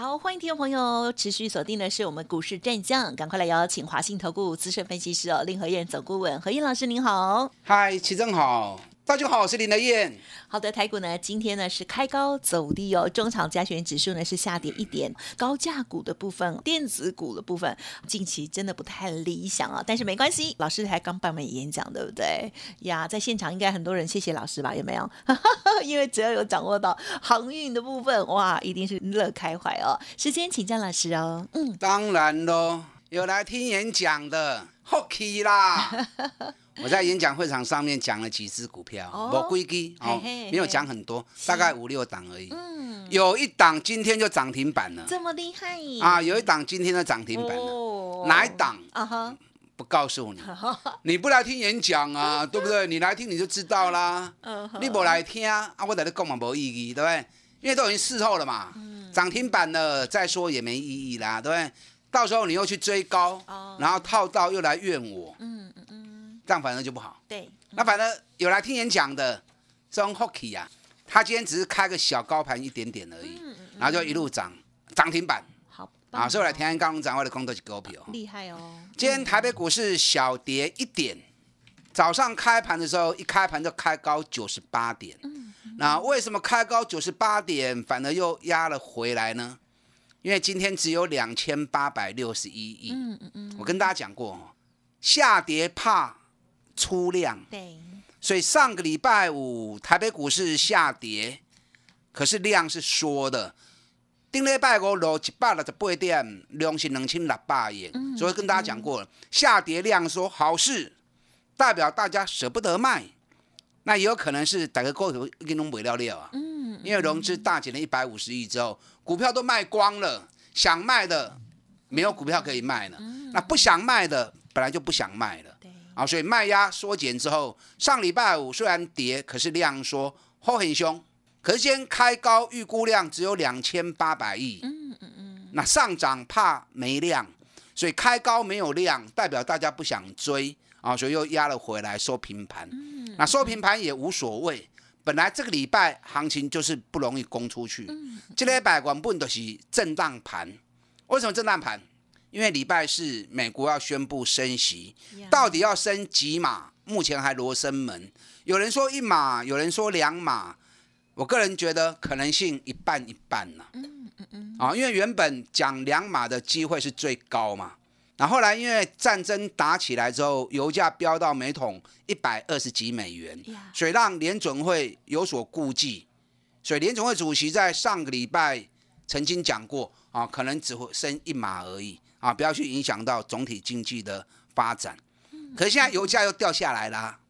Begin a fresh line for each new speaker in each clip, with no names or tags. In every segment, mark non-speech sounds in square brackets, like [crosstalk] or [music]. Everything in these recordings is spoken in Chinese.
好，欢迎听众朋友持续锁定的是我们股市战将，赶快来邀请华信投顾资深分析师哦，林和燕总顾问，何燕老师您好。
嗨，齐正好，大家好，我是林德燕。
好的，台股呢今天呢是开高走低哦，中场加权指数呢是下跌一点，高价股的部分、电子股的部分近期真的不太理想啊，但是没关系，老师才刚办完演讲，对不对呀？在现场应该很多人谢谢老师吧？有没有？[laughs] 因为只要有掌握到航运的部分，哇，一定是乐开怀哦。时间请江老师哦。
嗯，当然喽，有来听演讲的，OK 啦。[laughs] 我在演讲会场上面讲了几只股票，我规矩哦，没有讲很多，[laughs] 大概五六档而已。嗯，有一档今天就涨停板了，
这么厉害
啊！有一档今天就涨停板了，哪一档？啊哈，不告诉你，[laughs] 你不来听演讲啊，对不对？你来听你就知道啦。你不来听啊，我在这讲嘛没意义，对不对？因为都已经事后了嘛，涨停板了再说也没意义啦，对不对？到时候你又去追高，然后套到又来怨我。这样反而就不好。
对，
那反正有来听演讲的，这种 hockey 啊，他今天只是开个小高盘一点点而已，然后就一路涨，涨停板。
好，
啊，所以来听安刚涨，我的空头是股票。
厉害哦。
今天台北股市小跌一点，早上开盘的时候一开盘就开高九十八点。嗯。那为什么开高九十八点，反而又压了回来呢？因为今天只有两千八百六十一亿。嗯嗯嗯。我跟大家讲过，下跌怕。出量，
对，
所以上个礼拜五台北股市下跌，可是量是缩的。顶礼拜五落一百六十八点，量是两千六百亿。所以跟大家讲过了，下跌量缩好事，代表大家舍不得卖。那也有可能是打个过头给弄不了了啊。嗯，因为融资大减了一百五十亿之后，股票都卖光了，想卖的没有股票可以卖了。那不想卖的本来就不想卖了。啊，所以卖压缩减之后，上礼拜五虽然跌，可是量缩，后很凶。可是今天开高，预估量只有两千八百亿。嗯嗯嗯。那上涨怕没量，所以开高没有量，代表大家不想追啊，所以又压了回来收平盘。嗯。那收平盘也无所谓，本来这个礼拜行情就是不容易攻出去。嗯。这礼拜原本都是震荡盘，为什么震荡盘？因为礼拜四美国要宣布升息，到底要升几码？目前还罗生门。有人说一码，有人说两码。我个人觉得可能性一半一半呢。嗯嗯嗯。啊，因为原本讲两码的机会是最高嘛。那后来因为战争打起来之后，油价飙到每桶一百二十几美元，所以让联准会有所顾忌。所以联准会主席在上个礼拜曾经讲过啊，可能只会升一码而已。啊，不要去影响到总体经济的发展。可是现在油价又掉下来啦，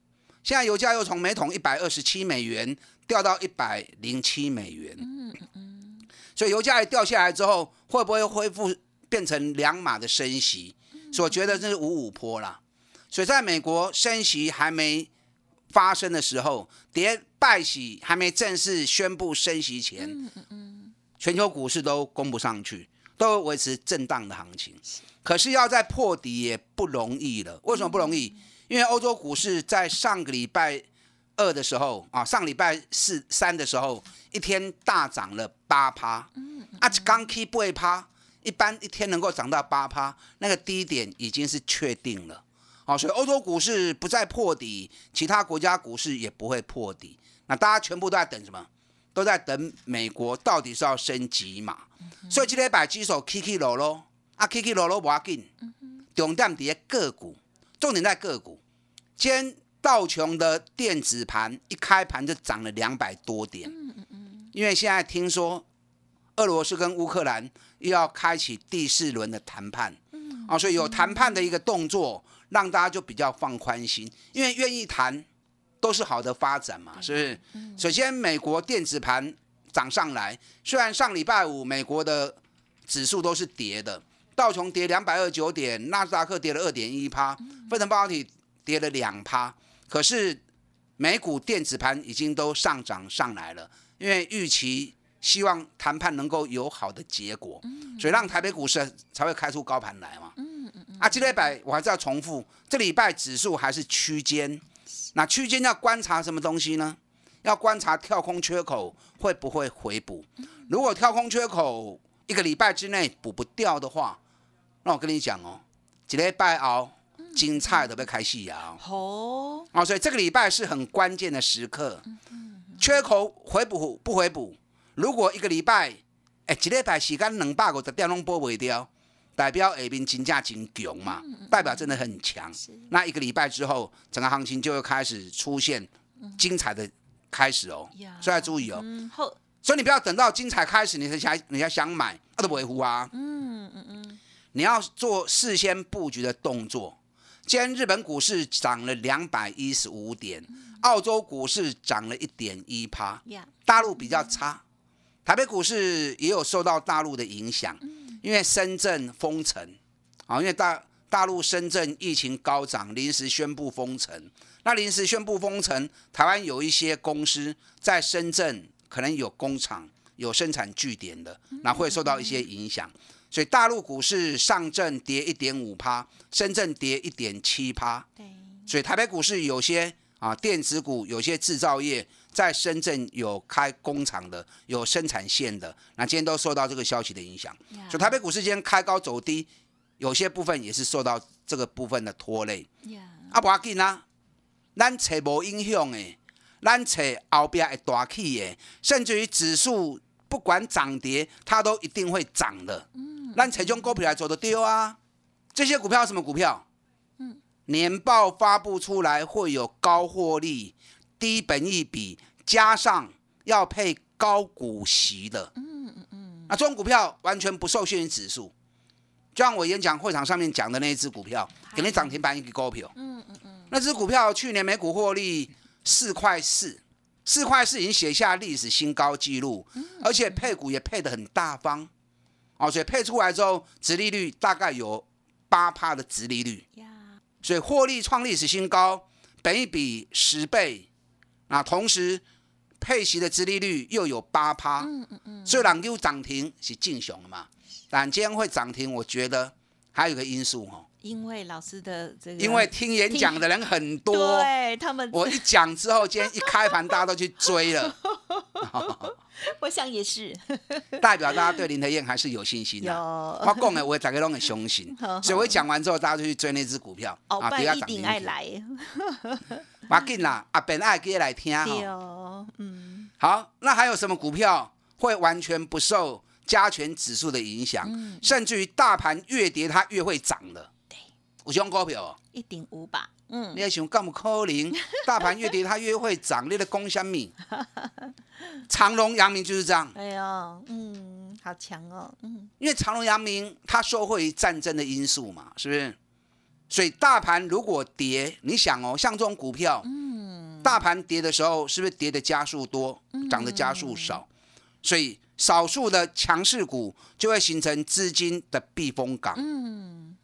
现在油价又从每桶一百二十七美元掉到一百零七美元。嗯嗯。所以油价一掉下来之后，会不会恢复变成两码的升息？所以我觉得这是五五坡啦。所以在美国升息还没发生的时候，跌拜喜还没正式宣布升息前，全球股市都攻不上去。都维持震荡的行情，可是要再破底也不容易了。为什么不容易？因为欧洲股市在上个礼拜二的时候啊，上礼拜四三的时候，一天大涨了八趴。嗯，啊，刚 K 不会趴，一般一天能够涨到八趴，那个低点已经是确定了。好，所以欧洲股市不再破底，其他国家股市也不会破底。那大家全部都在等什么？都在等美国到底是要升级嘛？所以今天摆几手 K K 落落啊，K K 落落不要紧，重点在个股，重点在个股。今天道琼的电子盘一开盘就涨了两百多点，因为现在听说俄罗斯跟乌克兰又要开启第四轮的谈判，啊，所以有谈判的一个动作，让大家就比较放宽心，因为愿意谈。都是好的发展嘛，是不是？首先，美国电子盘涨上来，虽然上礼拜五美国的指数都是跌的，道琼跌两百二十九点，纳斯达克跌了二点一趴，分成半导体跌了两趴，可是美股电子盘已经都上涨上来了，因为预期希望谈判能够有好的结果，所以让台北股市才会开出高盘来嘛。啊，这礼拜我还是要重复，这礼拜指数还是区间，那区间要观察什么东西呢？要观察跳空缺口会不会回补。如果跳空缺口一个礼拜之内补不掉的话，那我跟你讲哦，一礼拜哦精彩都被开戏啊！
哦，
啊，所以这个礼拜是很关键的时刻，缺口回补不回补？如果一个礼拜，哎，一礼拜时间两百五十点拢补不掉，代表下面金价金强嘛，代表真的很强。那一个礼拜之后，整个行情就会开始出现精彩的开始哦，所以要注意哦。
嗯，后。
所以你不要等到精彩开始，你才想你才想买，那都不维护啊。
嗯嗯嗯，
你要做事先布局的动作。今天日本股市涨了两百一十五点，澳洲股市涨了一点一趴，大陆比较差，台北股市也有受到大陆的影响，因为深圳封城，啊，因为大大陆深圳疫情高涨，临时宣布封城。那临时宣布封城，台湾有一些公司在深圳可能有工厂、有生产据点的，那会受到一些影响。所以大陆股市上证跌一点五趴，深圳跌一点七趴。
对，
所以台北股市有些啊电子股，有些制造业在深圳有开工厂的，有生产线的，那今天都受到这个消息的影响。所以台北股市今天开高走低，有些部分也是受到这个部分的拖累。
呀，
啊，无要紧啊，咱找无影响的，咱找后边会大起的，甚至于指数不管涨跌，它都一定会涨的。嗯，咱找种股票来做的丢啊。这些股票什么股票？嗯，年报发布出来会有高获利、低本益比，加上要配高股息的。嗯嗯嗯。那这种股票完全不受限于指数，就像我演讲会场上面讲的那一只股票，给你涨停板一个高票。
嗯嗯嗯，
那只股票去年每股获利四块四，四块四已经写下历史新高纪录，而且配股也配得很大方，哦，所以配出来之后，殖利率大概有八趴的殖利率，
呀，
所以获利创历史新高，本一比十倍，啊，同时配息的殖利率又有八趴，
嗯嗯嗯，
虽然又涨停是正常的嘛，但今天会涨停，我觉得还有一个因素哦。
因为老师的这个，
因为听演讲的人很多，
对他们，
我一讲之后，今天一开盘，大家都去追了，[laughs] [laughs]
我想也是，[laughs]
代表大家对林德燕还是有信心的。
有。
我讲的，我大家都很相信，[laughs] 所以我一讲完之后，大家就去追那只股票
哦，
啊，
不要一定爱
停。
来，
马紧啦，啊，本爱给来听
对
哈。
哦，嗯，
好，那还有什么股票会完全不受加权指数的影响，甚至于大盘越跌它越会涨的？
对，
有种股票哦，
一顶五吧，嗯
你，也想干么可能？[laughs] 大盘越跌它越会涨，你的攻什么？[laughs] 长隆、阳明就是这样。
哎呦，嗯，好强哦，嗯，
因为长隆、阳明它受惠于战争的因素嘛，是不是？所以大盘如果跌，你想哦，像这种股票，嗯，大盘跌的时候，是不是跌的加速多，涨的加速少？所以少数的强势股就会形成资金的避风港。嗯，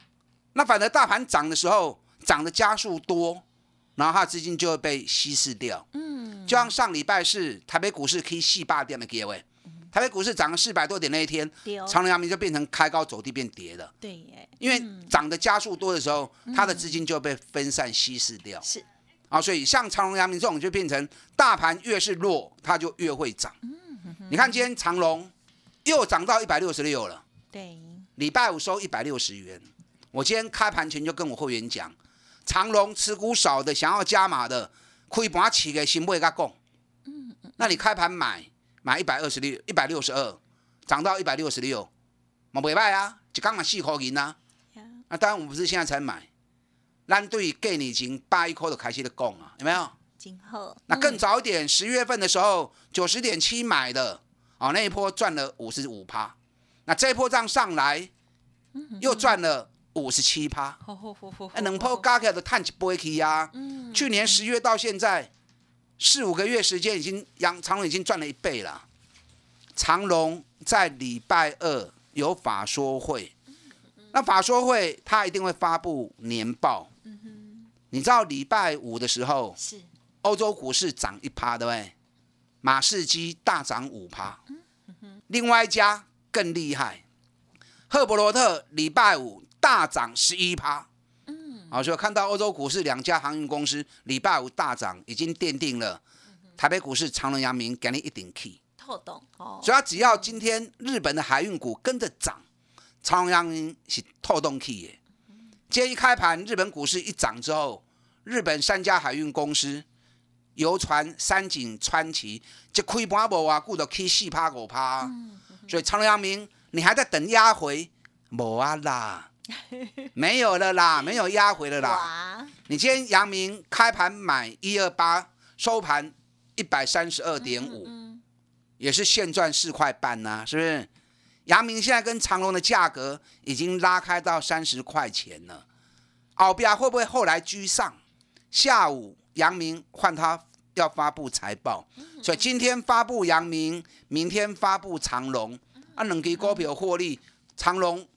那反而大盘涨的时候，涨的加速多，然后它的资金就会被稀释掉。嗯，就像上礼拜是台北股市可以细霸点的结尾，台北股市涨了四百多点那一天，长隆、阳明就变成开高走低变跌了。
对耶，
因为涨的加速多的时候，它的资金就被分散稀释掉。
是，
啊，所以像长隆、阳明这种就变成大盘越是弱，它就越会涨。你看今天长隆又涨到一百六十六了，
对，
礼拜五收一百六十元。我今天开盘前就跟我会员讲，长隆持股少的想要加码的，可以把它起给新会甲讲。那你开盘买买一百二十六、一百六十二，涨到一百六十六，嘛袂歹啊，一刚嘛四块银啊。
呀，
那当然，我们不是现在才买，咱对给你前八一块就开始的讲啊，有没有？
今后
那更早一点，十月份的时候九十点七买的，哦，那一波赚了五十五趴。那这一波这样上来，又赚了五十七趴。
吼吼吼吼，
那两波加起来都探一波去啊。去年十月到现在四五个月时间，已经阳长隆已经赚了一倍了。长隆在礼拜二有法说会，那法说会他一定会发布年报。你知道礼拜五的时候，
是
欧洲股市涨一趴，对不对？马士基大涨五趴，另外一家更厉害，赫伯罗特礼拜五大涨十一趴。嗯，好，所以看到欧洲股市两家航运公司礼拜五大涨，已经奠定了。台北股市长隆、阳明给你一顶 key。
透动哦，
所以只要今天日本的海运股跟着涨，长隆、阳明是透动 key 耶。今天一开盘，日本股市一涨之后，日本三家海运公司，游船、三井、川崎，这开盘无啊，顾到起四趴五趴，所以长隆、阳明你还在等压回，无啊啦，[laughs] 没有了啦，没有压回了啦。你今天阳明开盘买一二八，收盘一百三十二点五，也是现赚四块半呐、是不是？阳明现在跟长隆的价格已经拉开到三十块钱了，奥比亚会不会后来居上？下午阳明换他要发布财报，所以今天发布阳明，明天发布长隆，啊，两支股票获利，长隆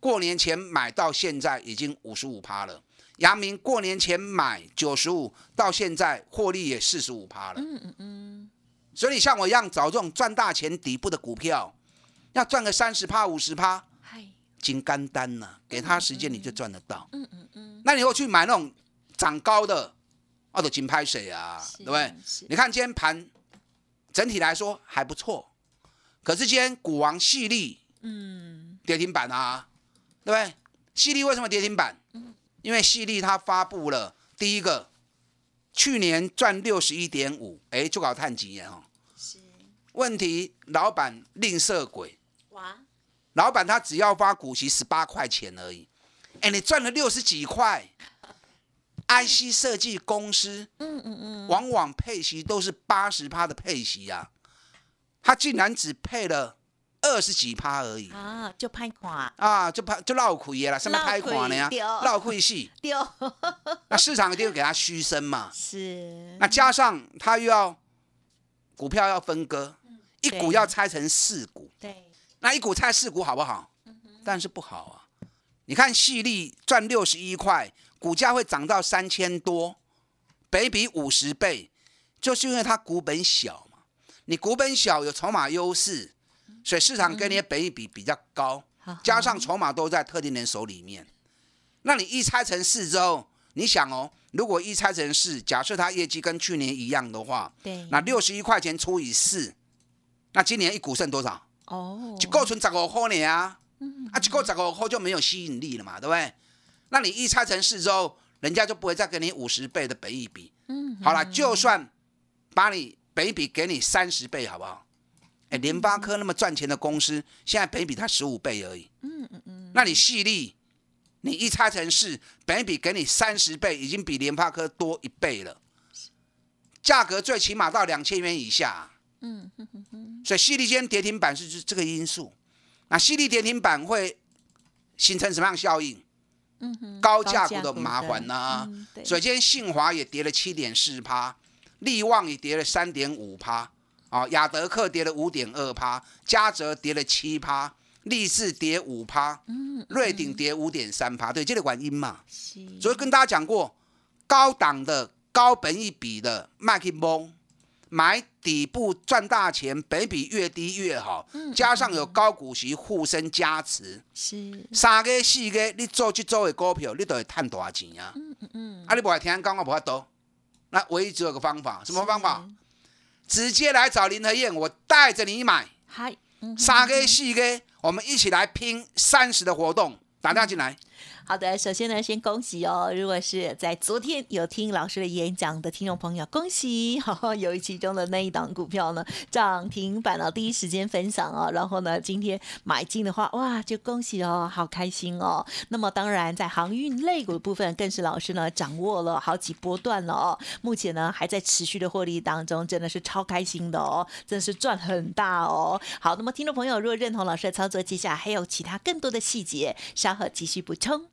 过年前买到现在已经五十五趴了。阳明过年前买九十五，到现在获利也四十五趴了。嗯嗯嗯。所以你像我一样找这种赚大钱底部的股票，要赚个三十趴、五十趴，
嗨，
金干单呐、给他时间你就赚得到。嗯嗯嗯。那你又去买那种涨高的，哦，都金拍水啊，
是
对不对？你看今天盘整体来说还不错，可是今天股王细粒
嗯，
跌停板啊，对不对？细粒为什么跌停板？因为细粒它发布了第一个，去年赚六十一点五，哎，就搞探几年哈。
是
问题老板吝啬鬼，
哇，
老板他只要发股息十八块钱而已，哎，你赚了六十几块。IC 设计公司，
嗯嗯嗯，
往往配息都是八十趴的配息啊，他竟然只配了二十几趴而已
啊，就拍垮
啊，就拍就绕亏了啦，什么拍垮了呀
绕亏？
戏，
丢，
那市场一定会给他虚升嘛。
是
那加上他又要股票要分割，一股要拆成四股，
对，
那一股拆四股好不好？但是不好啊。你看细粒赚六十一块，股价会涨到三千多，北比五十倍，就是因为它股本小嘛。你股本小有筹码优势，所以市场跟你的本益比比较高，加上筹码都在特定人手里面。那你一拆成四之后，你想哦，如果一拆成四，假设它业绩跟去年一样的话，
对，
那六十一块钱除以四，那今年一股剩多少？
哦，
一个存十五块呢啊，啊，一个十五块就没有吸引力了嘛，对不对？那你一拆成四之后，人家就不会再给你五十倍的本益比。
嗯，
好了，就算把你本益比给你三十倍，好不好？哎，联发科那么赚钱的公司，现在本比它十五倍而已。嗯嗯嗯。那你细粒，你一拆成四，本比给你三十倍，已经比联发科多一倍了。价格最起码到两千元以下。
嗯
所以细粒今天跌停板是这这个因素。那细粒跌停板会形成什么样效应？
嗯哼
高价股的麻烦呐、
嗯对
所以今天信华也跌了七点四趴，力旺也跌了三点五趴，啊，亚德克跌了五点二趴，嘉泽跌了七趴，力士跌五趴，
嗯
瑞鼎跌五点三趴，对，这个原因嘛。
是
所以跟大家讲过，高档的高本益比的卖去蒙，买底部赚大钱，本比越低越好，加上有高股息护身加持，
是
三个四个你做去做的股票，你都会赚大钱啊！
嗯嗯
啊，你不爱听讲，我不法多。那唯一只有个方法，什么方法？直接来找林和燕，我带着你买
嗨，嗯
三个四个，我们一起来拼三十的活动，打电话进来。
好的，首先呢，先恭喜哦！如果是在昨天有听老师的演讲的听众朋友，恭喜！哈，有一其中的那一档股票呢涨停板了，第一时间分享哦。然后呢，今天买进的话，哇，就恭喜哦，好开心哦。那么当然，在航运类股的部分，更是老师呢掌握了好几波段了哦。目前呢还在持续的获利当中，真的是超开心的哦，真的是赚很大哦。好，那么听众朋友如果认同老师的操作，接下来还有其他更多的细节，稍后继续补充。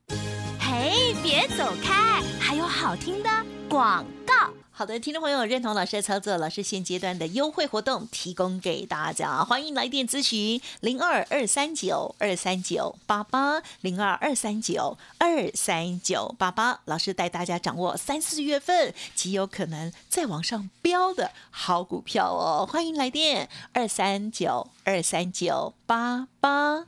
嘿，别走开，还有好听的广告。
好的，听众朋友认同老师的操作，老师现阶段的优惠活动提供给大家，欢迎来电咨询零二二三九二三九八八零二二三九二三九八八，老师带大家掌握三四月份极有可能再往上飙的好股票哦，欢迎来电二三九二三九八八。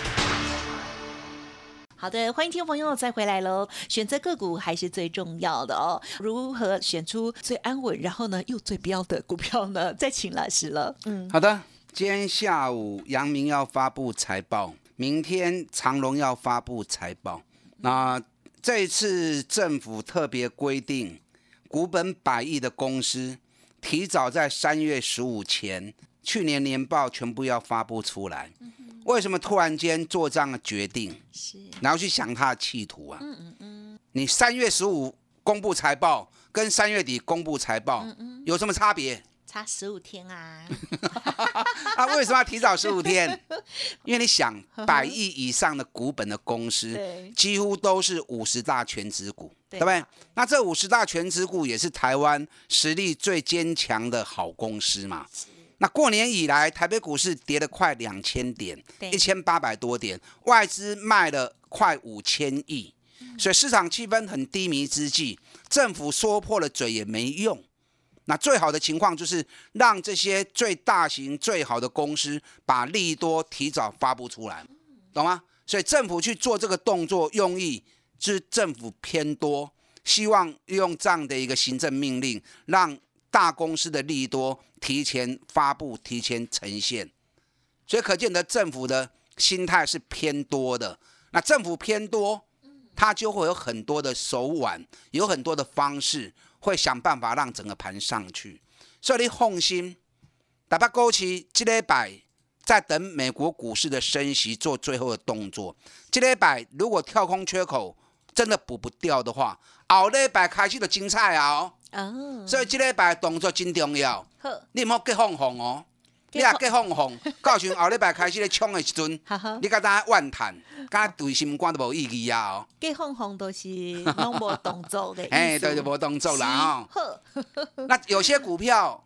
好的，欢迎听众朋友再回来喽。选择个股还是最重要的哦。如何选出最安稳，然后呢又最标的股票呢？再请老师了。
嗯，好的。今天下午阳明要发布财报，明天长隆要发布财报。那这一次政府特别规定，股本百亿的公司提早在三月十五前，去年年报全部要发布出来。为什么突然间做这样的决定？是，然后去想他的企图啊。嗯嗯嗯。你三月十五公布财报，跟三月底公布财报，有什么差别？
差十五天啊。[laughs]
啊，为什么要提早十五天？[laughs] 因为你想，百亿以上的股本的公司，几乎都是五十大全职股，对不对？那这五十大全职股也是台湾实力最坚强的好公司嘛。那过年以来，台北股市跌了快两千点，一千八百多点，外资卖了快五千亿，所以市场气氛很低迷之际，政府说破了嘴也没用。那最好的情况就是让这些最大型、最好的公司把利多提早发布出来，懂吗？所以政府去做这个动作，用意是政府偏多，希望用这样的一个行政命令让。大公司的利多提前发布、提前呈现，所以可见得政府的心态是偏多的。那政府偏多，它就会有很多的手腕，有很多的方式，会想办法让整个盘上去。所以你放心，打把勾起，这礼拜在等美国股市的升息做最后的动作。这礼拜如果跳空缺口真的补不掉的话，后礼拜开始就精彩啊！哦，所以这礼拜动作真重要。好，你唔好急放放哦。你若急放放，[laughs] 到时后礼拜开始咧冲的时阵，[laughs] 你甲当怨叹，甲对心肝都无意义啊！哦，
急放放都是 [laughs] 拢无动作的。
哎，对，就无动作啦。哦。那有些股票，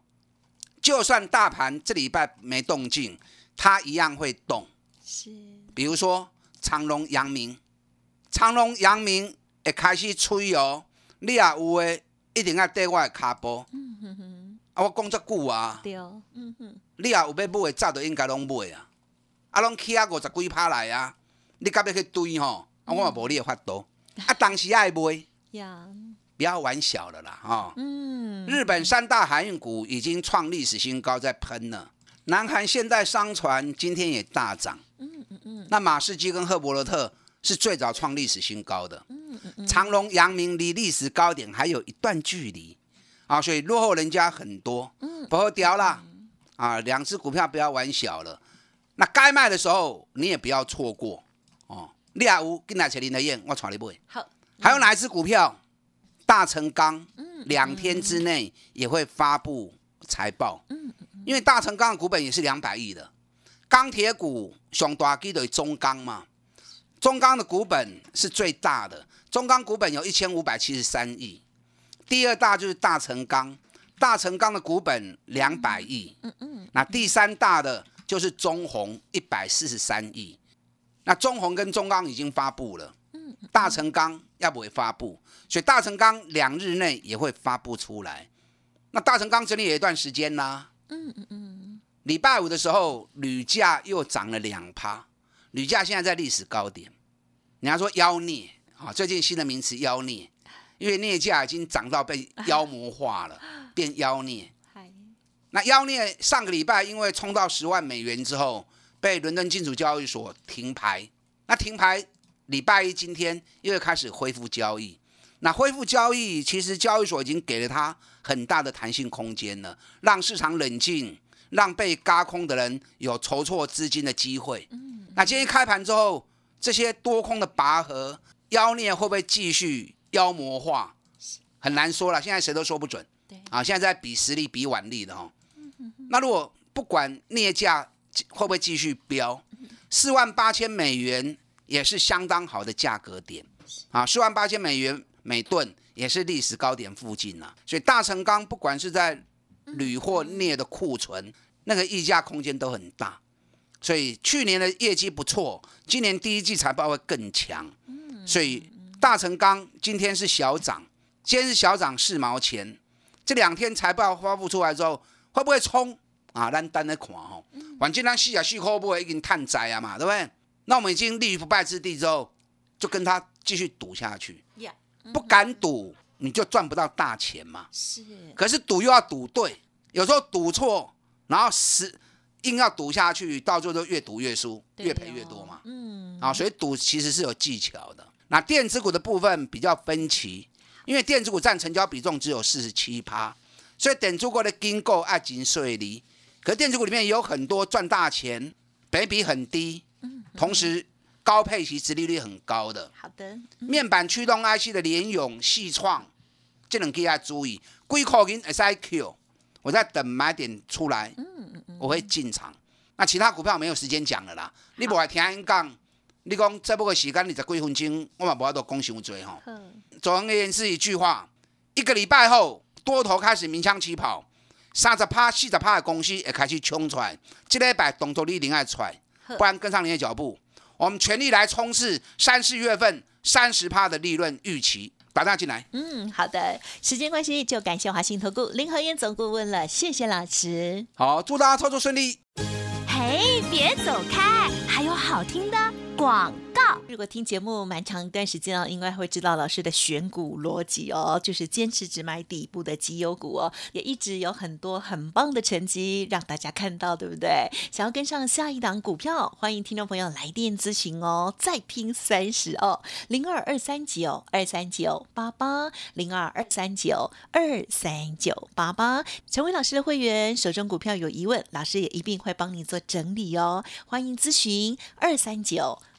就算大盘这礼拜没动静，它一样会动。是。比如说长隆、阳明，长隆、阳明会开始吹哦。你也有诶。一定要缀我的卡波，啊！我讲遮久啊，对，嗯哼，你也有要买，早就应该拢买啊，啊，拢起啊五十几趴来啊，你甲要去追吼，啊，我嘛无你的法度，啊，当时爱买，[laughs] 呀，不要玩小了啦，哈，嗯，日本三大航运股已经创历史新高，在喷了，南韩现代商船今天也大涨，嗯嗯嗯，那马士基跟赫伯罗特。是最早创历史新高的，长隆、阳明离历史高点还有一段距离。啊，所以落后人家很多，嗯不要掉了啊！两只股票不要玩小了，那该卖的时候你也不要错过。哦。利亚乌跟哪些林德燕，我传你买。好，还有哪一只股票？大成钢，两天之内也会发布财报，因为大成钢的股本也是两百亿的，钢铁股上大基的中钢嘛。中钢的股本是最大的，中钢股本有一千五百七十三亿，第二大就是大成钢，大成钢的股本两百亿，嗯嗯，那第三大的就是中红一百四十三亿，那中红跟中钢已经发布了，大成钢要不会发布，所以大成钢两日内也会发布出来，那大成钢整理有一段时间啦，
嗯嗯嗯，
礼拜五的时候，铝价又涨了两趴，铝价现在在历史高点。人家说妖孽啊，最近新的名词妖孽，因为镍价已经涨到被妖魔化了，[laughs] 变妖孽。那妖孽上个礼拜因为冲到十万美元之后，被伦敦金属交易所停牌。那停牌，礼拜一今天又开始恢复交易。那恢复交易，其实交易所已经给了它很大的弹性空间了，让市场冷静，让被嘎空的人有筹措资金的机会。那今天开盘之后，这些多空的拔河，妖孽会不会继续妖魔化？很难说了，现在谁都说不准。
对
啊，现在在比实力、比腕力的哦。那如果不管镍价会不会继续飙，四万八千美元也是相当好的价格点啊，四万八千美元每吨也是历史高点附近呐、所以大成钢不管是在铝或镍的库存，那个溢价空间都很大。所以去年的业绩不错，今年第一季财报会更强。所以大成钢今天是小涨，今天是小涨四毛钱。这两天财报发布出来之后，会不会冲啊？咱等来看哦。反正咱四啊四块不会已经探灾啊嘛，对不对？那我们已经立于不败之地之后，就跟他继续赌下去。
呀，
不敢赌，你就赚不到大钱嘛。
是，
可是赌又要赌对，有时候赌错，然后死硬要赌下去，到最后就越赌越输，
对
越赔越多嘛。
嗯，
啊，所以赌其实是有技巧的。那电子股的部分比较分歧，因为电子股占成交比重只有四十七趴，所以等中国的金购爱金税离。可是电子股里面也有很多赚大钱，北比很低，同时高配息、殖利率很高的。
好的，
面板驱动 IC 的联咏、细创，这两个要注意，贵口银 SIQ，我在等买点出来，我会进场。那其他股票没有时间讲了啦，你不来听因讲，你讲这不个时间二十几分钟，我嘛无法度讲伤多吼。
呵，
总而言之一句话，一个礼拜后，多头开始鸣枪起跑，三十趴、四十趴的公司也开始冲出来，这礼拜动作你一定要出来，不然跟上你的脚步。我们全力来冲刺三四月份三十趴的利润预期，打电话进来。
嗯，好的，时间关系就感谢华信投顾林和燕总顾问了，谢谢老师。
好，祝大家操作顺利。
嘿，别走开，还有好听的广告。
如果听节目蛮长一段时间哦，应该会知道老师的选股逻辑哦，就是坚持只买底部的绩优股哦，也一直有很多很棒的成绩让大家看到，对不对？想要跟上下一档股票，欢迎听众朋友来电咨询哦，再拼三十哦，零二二三九二三九八八零二二三九二三九八八，成为老师的会员，手中股票有疑问，老师也一并会帮你做整理哦，欢迎咨询二三九。